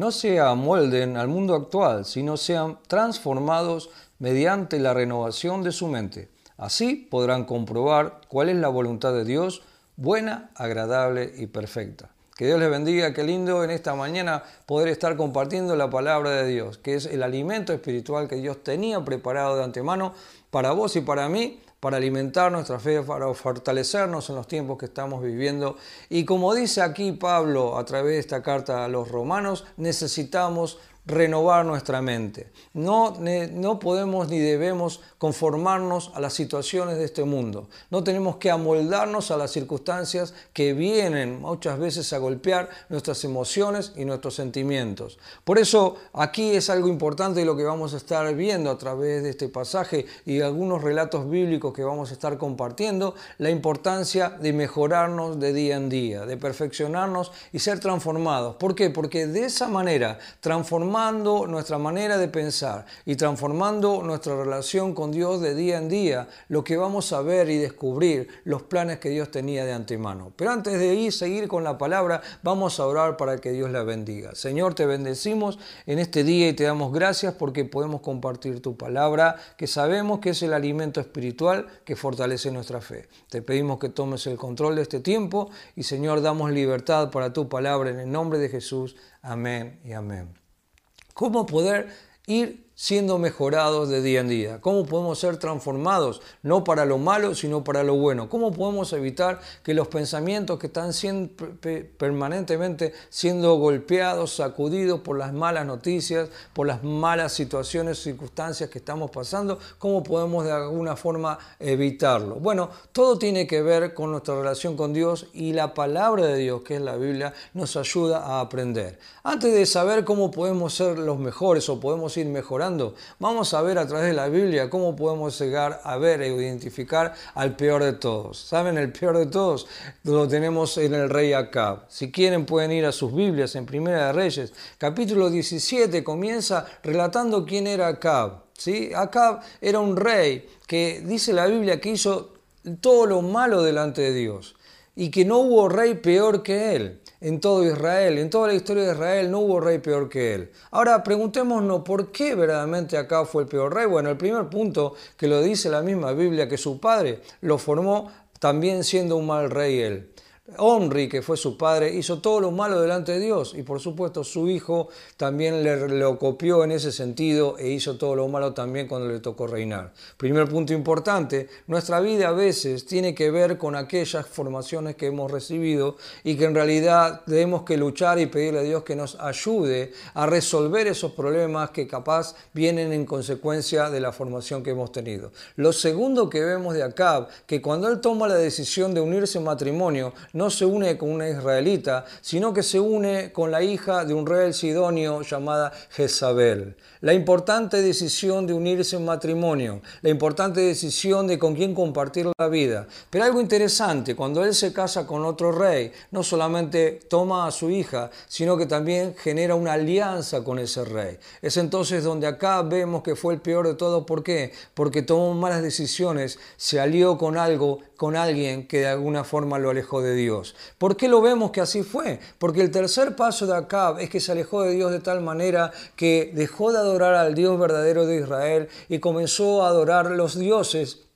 no se amolden al mundo actual, sino sean transformados mediante la renovación de su mente. Así podrán comprobar cuál es la voluntad de Dios, buena, agradable y perfecta. Que Dios les bendiga, qué lindo en esta mañana poder estar compartiendo la palabra de Dios, que es el alimento espiritual que Dios tenía preparado de antemano para vos y para mí, para alimentar nuestra fe, para fortalecernos en los tiempos que estamos viviendo. Y como dice aquí Pablo a través de esta carta a los romanos, necesitamos renovar nuestra mente. No, no podemos ni debemos conformarnos a las situaciones de este mundo. No tenemos que amoldarnos a las circunstancias que vienen muchas veces a golpear nuestras emociones y nuestros sentimientos. Por eso aquí es algo importante lo que vamos a estar viendo a través de este pasaje y algunos relatos bíblicos que vamos a estar compartiendo, la importancia de mejorarnos de día en día, de perfeccionarnos y ser transformados. ¿Por qué? Porque de esa manera transformamos transformando nuestra manera de pensar y transformando nuestra relación con Dios de día en día, lo que vamos a ver y descubrir los planes que Dios tenía de antemano. Pero antes de ir, seguir con la palabra, vamos a orar para que Dios la bendiga. Señor, te bendecimos en este día y te damos gracias porque podemos compartir tu palabra, que sabemos que es el alimento espiritual que fortalece nuestra fe. Te pedimos que tomes el control de este tiempo y Señor, damos libertad para tu palabra en el nombre de Jesús. Amén y amén. ¿Cómo poder ir siendo mejorados de día en día? ¿Cómo podemos ser transformados, no para lo malo, sino para lo bueno? ¿Cómo podemos evitar que los pensamientos que están permanentemente siendo golpeados, sacudidos por las malas noticias, por las malas situaciones, circunstancias que estamos pasando, cómo podemos de alguna forma evitarlo? Bueno, todo tiene que ver con nuestra relación con Dios y la palabra de Dios, que es la Biblia, nos ayuda a aprender. Antes de saber cómo podemos ser los mejores o podemos ir mejorando, vamos a ver a través de la Biblia cómo podemos llegar a ver e identificar al peor de todos. ¿Saben? El peor de todos lo tenemos en el rey Acab. Si quieren pueden ir a sus Biblias en Primera de Reyes. Capítulo 17 comienza relatando quién era Acab. ¿sí? Acab era un rey que dice la Biblia que hizo todo lo malo delante de Dios y que no hubo rey peor que él en todo Israel. En toda la historia de Israel no hubo rey peor que él. Ahora preguntémonos por qué verdaderamente acá fue el peor rey. Bueno, el primer punto que lo dice la misma Biblia, que su padre lo formó también siendo un mal rey él. Omri, que fue su padre, hizo todo lo malo delante de Dios y por supuesto su hijo también le, lo copió en ese sentido e hizo todo lo malo también cuando le tocó reinar. Primer punto importante, nuestra vida a veces tiene que ver con aquellas formaciones que hemos recibido y que en realidad tenemos que luchar y pedirle a Dios que nos ayude a resolver esos problemas que capaz vienen en consecuencia de la formación que hemos tenido. Lo segundo que vemos de Acab, que cuando él toma la decisión de unirse en matrimonio, no se une con una israelita, sino que se une con la hija de un rey sidonio llamada Jezabel. La importante decisión de unirse en matrimonio, la importante decisión de con quién compartir la vida. Pero algo interesante, cuando él se casa con otro rey, no solamente toma a su hija, sino que también genera una alianza con ese rey. Es entonces donde acá vemos que fue el peor de todo. ¿Por qué? Porque tomó malas decisiones, se alió con algo, con alguien que de alguna forma lo alejó de Dios. ¿Por qué lo vemos que así fue? Porque el tercer paso de Acab es que se alejó de Dios de tal manera que dejó de adorar al Dios verdadero de Israel y comenzó a adorar los dioses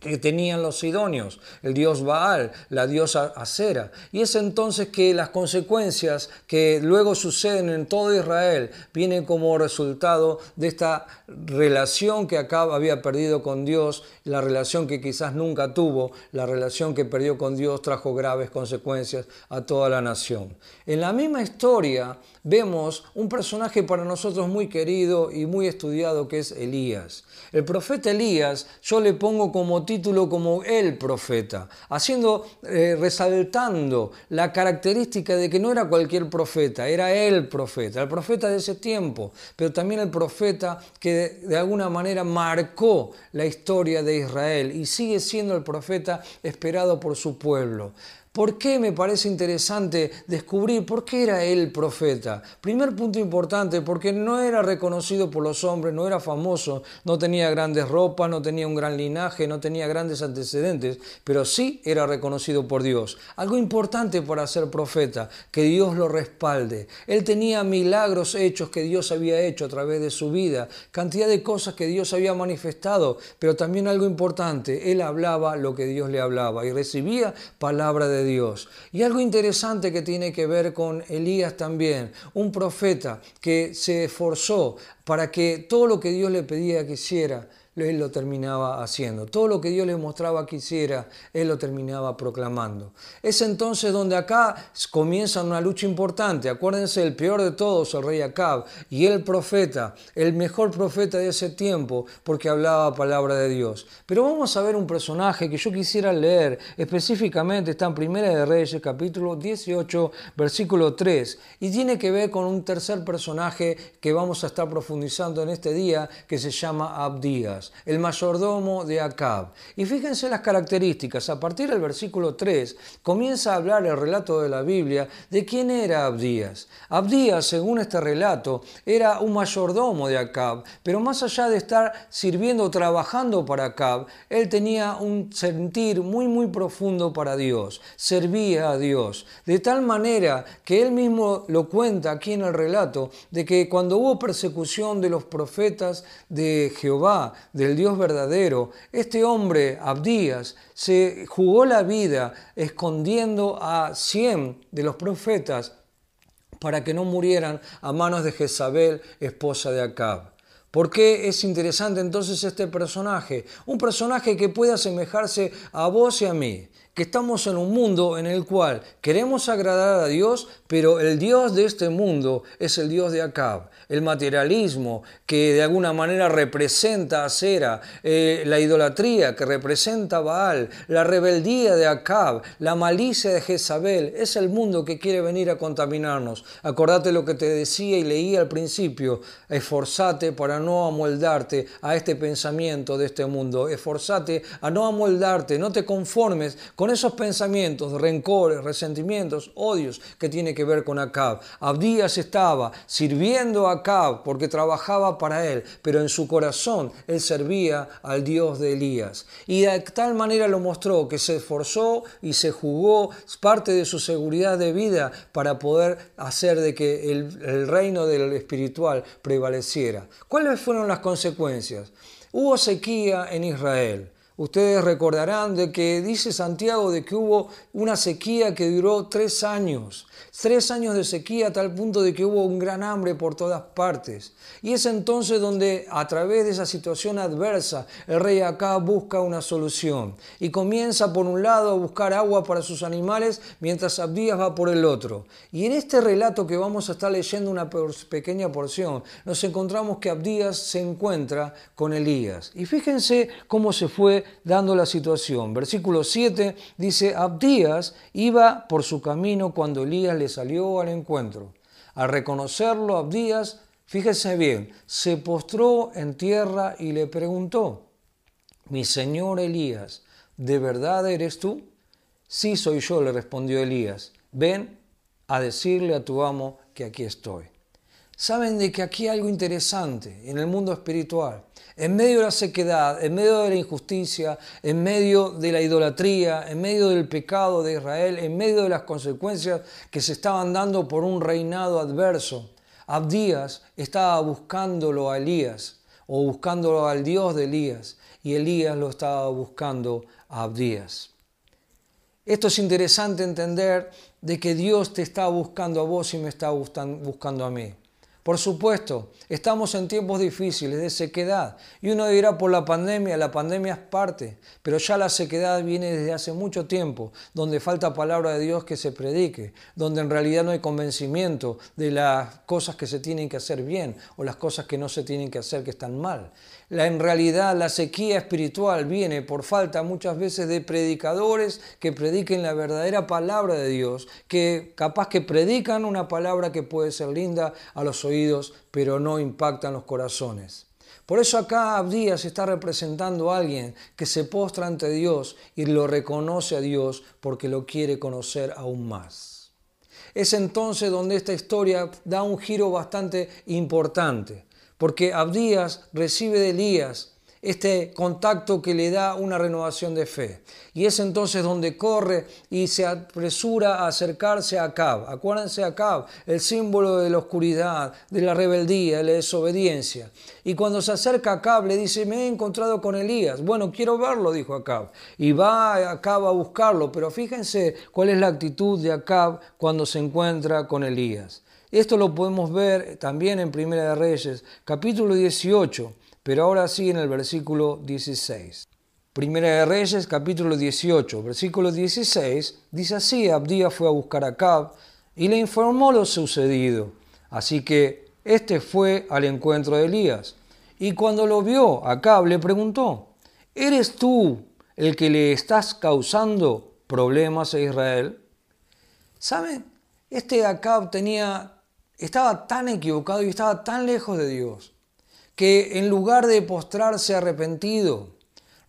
que tenían los sidonios, el dios Baal, la diosa Acera. Y es entonces que las consecuencias que luego suceden en todo Israel vienen como resultado de esta relación que Acab había perdido con Dios, la relación que quizás nunca tuvo, la relación que perdió con Dios trajo graves consecuencias a toda la nación. En la misma historia vemos un personaje para nosotros muy querido y muy estudiado que es Elías. El profeta Elías yo le pongo como título como el profeta, haciendo, eh, resaltando la característica de que no era cualquier profeta, era el profeta, el profeta de ese tiempo, pero también el profeta que de alguna manera marcó la historia de Israel y sigue siendo el profeta esperado por su pueblo. ¿Por qué me parece interesante descubrir por qué era él profeta? Primer punto importante, porque no era reconocido por los hombres, no era famoso, no tenía grandes ropas, no tenía un gran linaje, no tenía grandes antecedentes, pero sí era reconocido por Dios. Algo importante para ser profeta, que Dios lo respalde. Él tenía milagros hechos que Dios había hecho a través de su vida, cantidad de cosas que Dios había manifestado, pero también algo importante, él hablaba lo que Dios le hablaba y recibía palabra de Dios. Y algo interesante que tiene que ver con Elías también, un profeta que se esforzó para que todo lo que Dios le pedía que hiciera, él lo terminaba haciendo. Todo lo que Dios le mostraba que hiciera, él lo terminaba proclamando. Es entonces donde acá comienza una lucha importante. Acuérdense, el peor de todos, el rey Acab, y el profeta, el mejor profeta de ese tiempo, porque hablaba palabra de Dios. Pero vamos a ver un personaje que yo quisiera leer específicamente, está en Primera de Reyes, capítulo 18, versículo 3, y tiene que ver con un tercer personaje que vamos a estar profundizando en este día, que se llama Abdías el mayordomo de Acab. Y fíjense las características. A partir del versículo 3 comienza a hablar el relato de la Biblia de quién era Abdías. Abdías, según este relato, era un mayordomo de Acab, pero más allá de estar sirviendo o trabajando para Acab, él tenía un sentir muy muy profundo para Dios, servía a Dios, de tal manera que él mismo lo cuenta aquí en el relato, de que cuando hubo persecución de los profetas de Jehová, del Dios verdadero, este hombre, Abdías, se jugó la vida escondiendo a cien de los profetas para que no murieran a manos de Jezabel, esposa de Acab. ¿Por qué es interesante entonces este personaje? Un personaje que puede asemejarse a vos y a mí que estamos en un mundo en el cual queremos agradar a Dios, pero el Dios de este mundo es el Dios de Acab. El materialismo que de alguna manera representa a Sera, eh, la idolatría que representa a Baal, la rebeldía de Acab, la malicia de Jezabel, es el mundo que quiere venir a contaminarnos. Acordate lo que te decía y leí al principio, esforzate para no amoldarte a este pensamiento de este mundo, esforzate a no amoldarte, no te conformes con esos pensamientos, rencores, resentimientos, odios que tiene que ver con Acab. Abdías estaba sirviendo a Acab porque trabajaba para él, pero en su corazón él servía al Dios de Elías. Y de tal manera lo mostró que se esforzó y se jugó parte de su seguridad de vida para poder hacer de que el, el reino del espiritual prevaleciera. ¿Cuáles fueron las consecuencias? Hubo sequía en Israel. Ustedes recordarán de que dice Santiago de que hubo una sequía que duró tres años. Tres años de sequía a tal punto de que hubo un gran hambre por todas partes. Y es entonces donde a través de esa situación adversa el rey acá busca una solución. Y comienza por un lado a buscar agua para sus animales mientras Abdías va por el otro. Y en este relato que vamos a estar leyendo una pequeña porción, nos encontramos que Abdías se encuentra con Elías. Y fíjense cómo se fue dando la situación. Versículo 7 dice, Abdías iba por su camino cuando Elías le salió al encuentro. Al reconocerlo, Abdías, fíjese bien, se postró en tierra y le preguntó, mi señor Elías, ¿de verdad eres tú? Sí soy yo, le respondió Elías. Ven a decirle a tu amo que aquí estoy. Saben de que aquí hay algo interesante en el mundo espiritual en medio de la sequedad, en medio de la injusticia, en medio de la idolatría, en medio del pecado de Israel, en medio de las consecuencias que se estaban dando por un reinado adverso, Abdías estaba buscándolo a Elías o buscándolo al Dios de Elías y Elías lo estaba buscando a Abdías. Esto es interesante entender de que Dios te está buscando a vos y me está buscando a mí. Por supuesto, estamos en tiempos difíciles de sequedad y uno dirá por la pandemia, la pandemia es parte, pero ya la sequedad viene desde hace mucho tiempo, donde falta palabra de Dios que se predique, donde en realidad no hay convencimiento de las cosas que se tienen que hacer bien o las cosas que no se tienen que hacer que están mal. La, en realidad la sequía espiritual viene por falta muchas veces de predicadores que prediquen la verdadera palabra de Dios, que capaz que predican una palabra que puede ser linda a los oídos, pero no impactan los corazones. Por eso acá Abdías está representando a alguien que se postra ante Dios y lo reconoce a Dios porque lo quiere conocer aún más. Es entonces donde esta historia da un giro bastante importante, porque Abdías recibe de Elías este contacto que le da una renovación de fe. Y es entonces donde corre y se apresura a acercarse a Acab. Acuérdense Acab, el símbolo de la oscuridad, de la rebeldía, de la desobediencia. Y cuando se acerca a Acab le dice, me he encontrado con Elías. Bueno, quiero verlo, dijo Acab. Y va Acab a buscarlo, pero fíjense cuál es la actitud de Acab cuando se encuentra con Elías. Esto lo podemos ver también en Primera de Reyes, capítulo 18 pero ahora sí en el versículo 16. Primera de Reyes, capítulo 18, versículo 16, dice así, Abdía fue a buscar a Cab y le informó lo sucedido. Así que éste fue al encuentro de Elías. Y cuando lo vio, Acab le preguntó, ¿eres tú el que le estás causando problemas a Israel? ¿Saben? Este Acab tenía, estaba tan equivocado y estaba tan lejos de Dios que en lugar de postrarse arrepentido,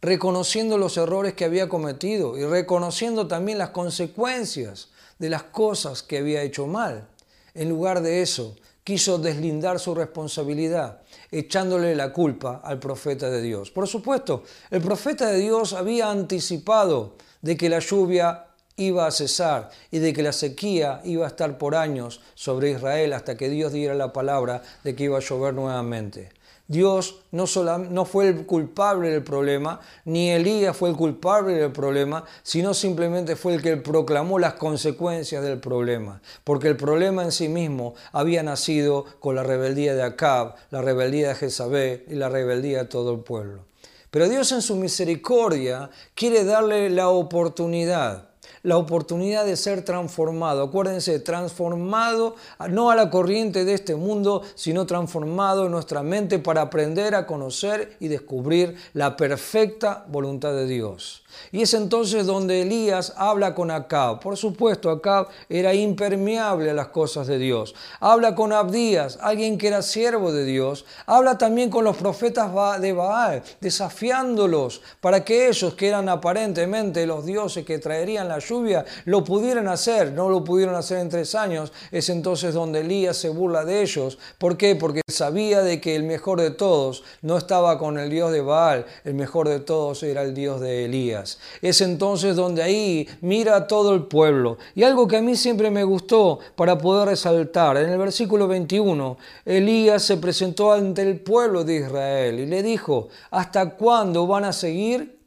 reconociendo los errores que había cometido y reconociendo también las consecuencias de las cosas que había hecho mal, en lugar de eso, quiso deslindar su responsabilidad, echándole la culpa al profeta de Dios. Por supuesto, el profeta de Dios había anticipado de que la lluvia iba a cesar y de que la sequía iba a estar por años sobre Israel hasta que Dios diera la palabra de que iba a llover nuevamente. Dios no, no fue el culpable del problema, ni Elías fue el culpable del problema, sino simplemente fue el que proclamó las consecuencias del problema. Porque el problema en sí mismo había nacido con la rebeldía de Acab, la rebeldía de Jezabel y la rebeldía de todo el pueblo. Pero Dios en su misericordia quiere darle la oportunidad la oportunidad de ser transformado. Acuérdense, transformado no a la corriente de este mundo, sino transformado en nuestra mente para aprender a conocer y descubrir la perfecta voluntad de Dios. Y es entonces donde Elías habla con Acab. Por supuesto, Acab era impermeable a las cosas de Dios. Habla con Abdías, alguien que era siervo de Dios. Habla también con los profetas de Baal, desafiándolos para que ellos, que eran aparentemente los dioses que traerían la lluvia, lo pudieran hacer. No lo pudieron hacer en tres años. Es entonces donde Elías se burla de ellos. ¿Por qué? Porque sabía de que el mejor de todos no estaba con el Dios de Baal, el mejor de todos era el Dios de Elías. Es entonces donde ahí mira a todo el pueblo. Y algo que a mí siempre me gustó para poder resaltar, en el versículo 21, Elías se presentó ante el pueblo de Israel y le dijo, ¿hasta cuándo van a seguir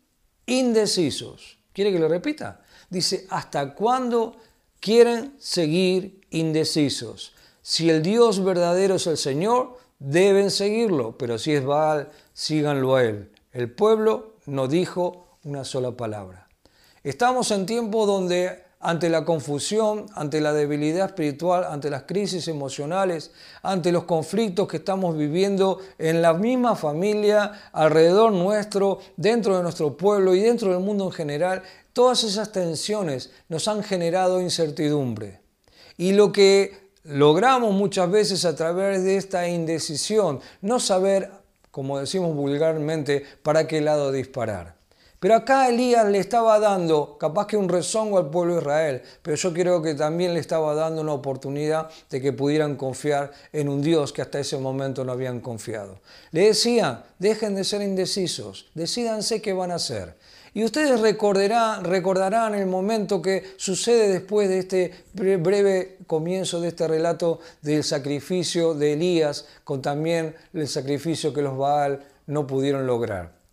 indecisos? ¿Quiere que lo repita? Dice, ¿hasta cuándo quieren seguir indecisos? Si el Dios verdadero es el Señor, deben seguirlo, pero si es Baal, síganlo a él. El pueblo no dijo una sola palabra. Estamos en tiempos donde ante la confusión, ante la debilidad espiritual, ante las crisis emocionales, ante los conflictos que estamos viviendo en la misma familia, alrededor nuestro, dentro de nuestro pueblo y dentro del mundo en general, todas esas tensiones nos han generado incertidumbre. Y lo que logramos muchas veces a través de esta indecisión, no saber, como decimos vulgarmente, para qué lado disparar. Pero acá Elías le estaba dando, capaz que un rezongo al pueblo de Israel, pero yo creo que también le estaba dando una oportunidad de que pudieran confiar en un Dios que hasta ese momento no habían confiado. Le decía, dejen de ser indecisos, decídanse qué van a hacer. Y ustedes recordarán, recordarán el momento que sucede después de este breve comienzo de este relato del sacrificio de Elías, con también el sacrificio que los Baal no pudieron lograr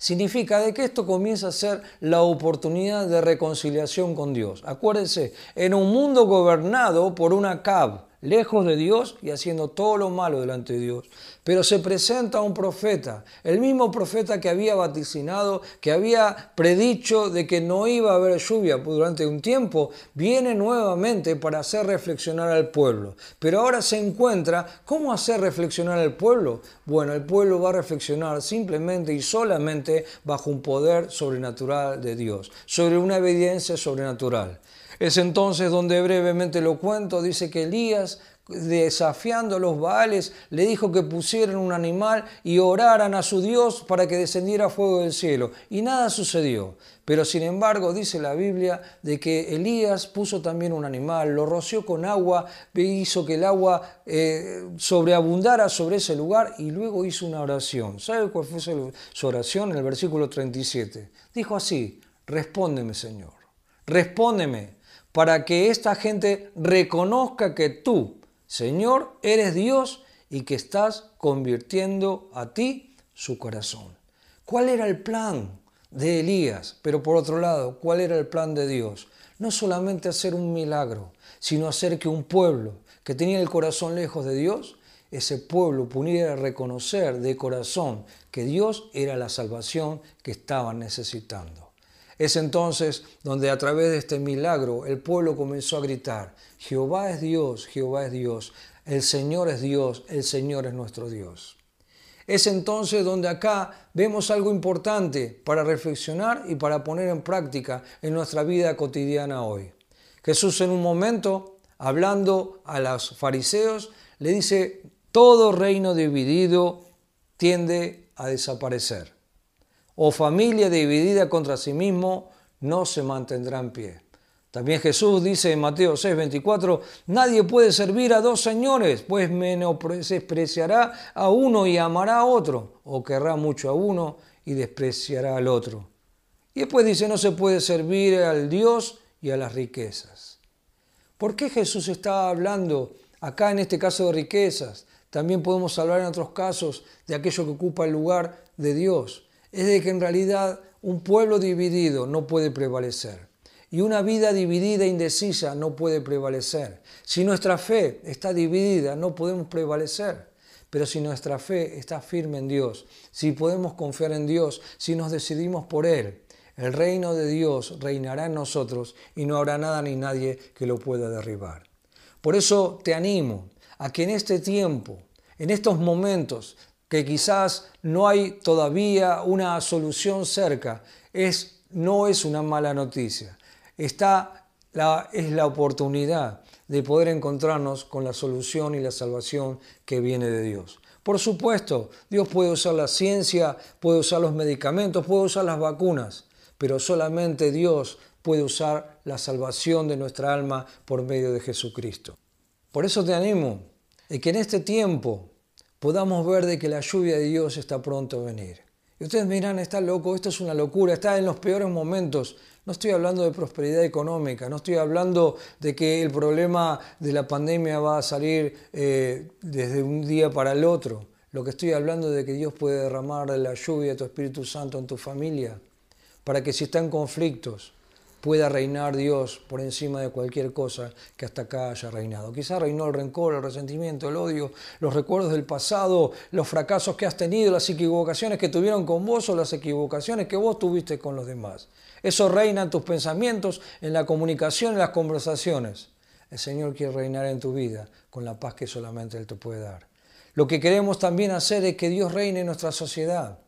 significa de que esto comienza a ser la oportunidad de reconciliación con Dios. Acuérdense, en un mundo gobernado por una cab, lejos de Dios y haciendo todo lo malo delante de Dios. Pero se presenta un profeta, el mismo profeta que había vaticinado, que había predicho de que no iba a haber lluvia durante un tiempo, viene nuevamente para hacer reflexionar al pueblo. Pero ahora se encuentra, ¿cómo hacer reflexionar al pueblo? Bueno, el pueblo va a reflexionar simplemente y solamente bajo un poder sobrenatural de Dios, sobre una obediencia sobrenatural. Es entonces donde brevemente lo cuento, dice que Elías desafiando a los Baales, le dijo que pusieran un animal y oraran a su Dios para que descendiera fuego del cielo. Y nada sucedió. Pero sin embargo dice la Biblia de que Elías puso también un animal, lo roció con agua, hizo que el agua eh, sobreabundara sobre ese lugar y luego hizo una oración. ¿Sabe cuál fue su oración? En el versículo 37. Dijo así, respóndeme Señor, respóndeme para que esta gente reconozca que tú, Señor, eres Dios y que estás convirtiendo a ti su corazón. ¿Cuál era el plan? de Elías, pero por otro lado, ¿cuál era el plan de Dios? No solamente hacer un milagro, sino hacer que un pueblo que tenía el corazón lejos de Dios, ese pueblo pudiera reconocer de corazón que Dios era la salvación que estaban necesitando. Es entonces donde a través de este milagro el pueblo comenzó a gritar, Jehová es Dios, Jehová es Dios, el Señor es Dios, el Señor es nuestro Dios. Es entonces donde acá vemos algo importante para reflexionar y para poner en práctica en nuestra vida cotidiana hoy. Jesús en un momento, hablando a los fariseos, le dice, todo reino dividido tiende a desaparecer. O familia dividida contra sí mismo no se mantendrá en pie. También Jesús dice en Mateo 6, 24, nadie puede servir a dos señores, pues menospreciará a uno y amará a otro, o querrá mucho a uno y despreciará al otro. Y después dice, no se puede servir al Dios y a las riquezas. ¿Por qué Jesús está hablando acá en este caso de riquezas? También podemos hablar en otros casos de aquello que ocupa el lugar de Dios. Es de que en realidad un pueblo dividido no puede prevalecer. Y una vida dividida e indecisa no puede prevalecer. Si nuestra fe está dividida, no podemos prevalecer. Pero si nuestra fe está firme en Dios, si podemos confiar en Dios, si nos decidimos por Él, el reino de Dios reinará en nosotros y no habrá nada ni nadie que lo pueda derribar. Por eso te animo a que en este tiempo, en estos momentos, que quizás no hay todavía una solución cerca, es, no es una mala noticia está la, es la oportunidad de poder encontrarnos con la solución y la salvación que viene de Dios. Por supuesto, Dios puede usar la ciencia, puede usar los medicamentos, puede usar las vacunas, pero solamente Dios puede usar la salvación de nuestra alma por medio de Jesucristo. Por eso te animo a que en este tiempo podamos ver de que la lluvia de Dios está pronto a venir. Y ustedes miran, está loco, esto es una locura, está en los peores momentos. No estoy hablando de prosperidad económica, no estoy hablando de que el problema de la pandemia va a salir eh, desde un día para el otro. Lo que estoy hablando de que Dios puede derramar la lluvia de tu Espíritu Santo en tu familia, para que si están conflictos, pueda reinar Dios por encima de cualquier cosa que hasta acá haya reinado. Quizá reinó el rencor, el resentimiento, el odio, los recuerdos del pasado, los fracasos que has tenido, las equivocaciones que tuvieron con vos o las equivocaciones que vos tuviste con los demás. Eso reina en tus pensamientos, en la comunicación, en las conversaciones. El Señor quiere reinar en tu vida con la paz que solamente Él te puede dar. Lo que queremos también hacer es que Dios reine en nuestra sociedad.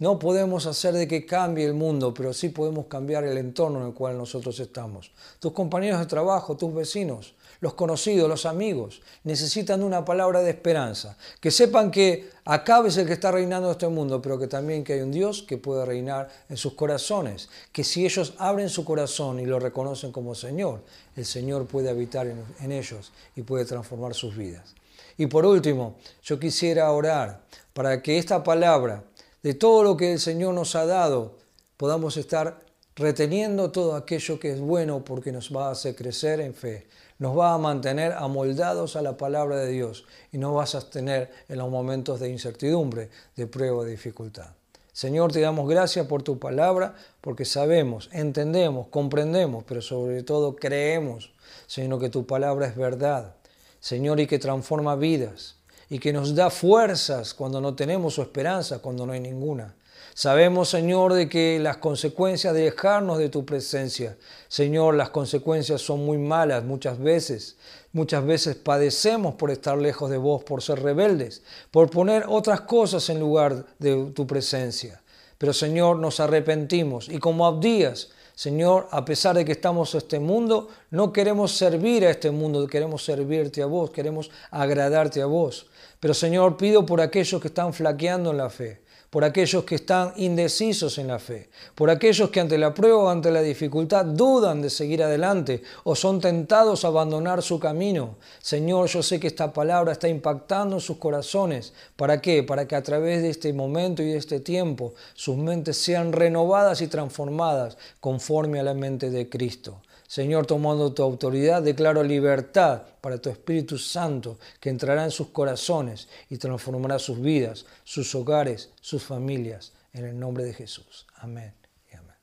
No podemos hacer de que cambie el mundo, pero sí podemos cambiar el entorno en el cual nosotros estamos. Tus compañeros de trabajo, tus vecinos, los conocidos, los amigos, necesitan una palabra de esperanza. Que sepan que acá es el que está reinando este mundo, pero que también que hay un Dios que puede reinar en sus corazones. Que si ellos abren su corazón y lo reconocen como Señor, el Señor puede habitar en ellos y puede transformar sus vidas. Y por último, yo quisiera orar para que esta palabra de todo lo que el Señor nos ha dado, podamos estar reteniendo todo aquello que es bueno porque nos va a hacer crecer en fe, nos va a mantener amoldados a la palabra de Dios y nos va a sostener en los momentos de incertidumbre, de prueba, de dificultad. Señor, te damos gracias por tu palabra, porque sabemos, entendemos, comprendemos, pero sobre todo creemos, Señor, que tu palabra es verdad, Señor, y que transforma vidas y que nos da fuerzas cuando no tenemos su esperanza, cuando no hay ninguna. Sabemos, Señor, de que las consecuencias de dejarnos de tu presencia, Señor, las consecuencias son muy malas muchas veces. Muchas veces padecemos por estar lejos de vos, por ser rebeldes, por poner otras cosas en lugar de tu presencia. Pero, Señor, nos arrepentimos y como Abdías, Señor, a pesar de que estamos en este mundo, no queremos servir a este mundo, queremos servirte a vos, queremos agradarte a vos. Pero Señor, pido por aquellos que están flaqueando en la fe por aquellos que están indecisos en la fe, por aquellos que ante la prueba o ante la dificultad dudan de seguir adelante o son tentados a abandonar su camino. Señor, yo sé que esta palabra está impactando en sus corazones. ¿Para qué? Para que a través de este momento y de este tiempo sus mentes sean renovadas y transformadas conforme a la mente de Cristo. Señor, tomando tu autoridad, declaro libertad para tu Espíritu Santo que entrará en sus corazones y transformará sus vidas, sus hogares, sus familias, en el nombre de Jesús. Amén y amén.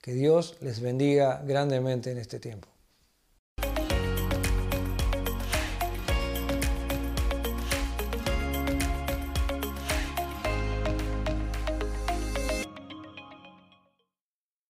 Que Dios les bendiga grandemente en este tiempo.